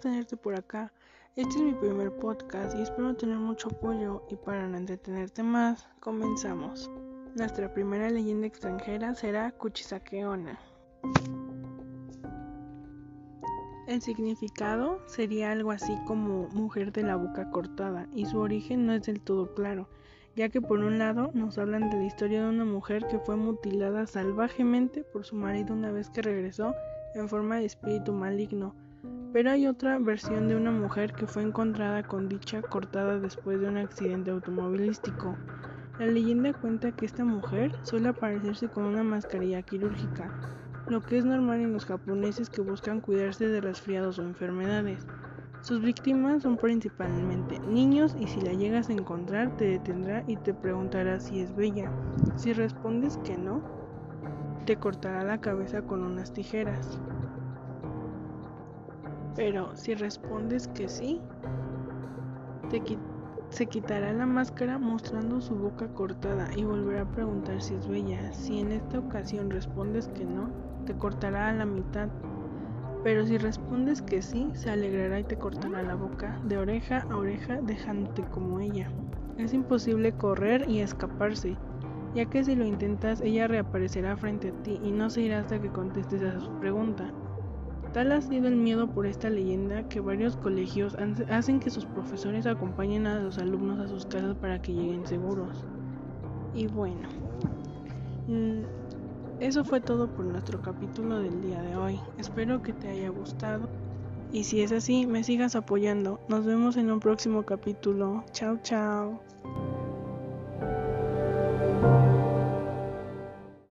tenerte por acá. Este es mi primer podcast y espero tener mucho apoyo y para no entretenerte más, comenzamos. Nuestra primera leyenda extranjera será Kuchisakeona. El significado sería algo así como mujer de la boca cortada y su origen no es del todo claro, ya que por un lado nos hablan de la historia de una mujer que fue mutilada salvajemente por su marido una vez que regresó en forma de espíritu maligno, pero hay otra versión de una mujer que fue encontrada con dicha cortada después de un accidente automovilístico. La leyenda cuenta que esta mujer suele aparecerse con una mascarilla quirúrgica, lo que es normal en los japoneses que buscan cuidarse de resfriados o enfermedades. Sus víctimas son principalmente niños y si la llegas a encontrar te detendrá y te preguntará si es bella. Si respondes que no, te cortará la cabeza con unas tijeras. Pero si respondes que sí, te se quitará la máscara mostrando su boca cortada y volverá a preguntar si es bella. Si en esta ocasión respondes que no, te cortará a la mitad. Pero si respondes que sí, se alegrará y te cortará la boca de oreja a oreja dejándote como ella. Es imposible correr y escaparse, ya que si lo intentas ella reaparecerá frente a ti y no se irá hasta que contestes a su pregunta. Tal ha sido el miedo por esta leyenda que varios colegios hacen que sus profesores acompañen a los alumnos a sus casas para que lleguen seguros. Y bueno, mm, eso fue todo por nuestro capítulo del día de hoy. Espero que te haya gustado. Y si es así, me sigas apoyando. Nos vemos en un próximo capítulo. Chao, chao.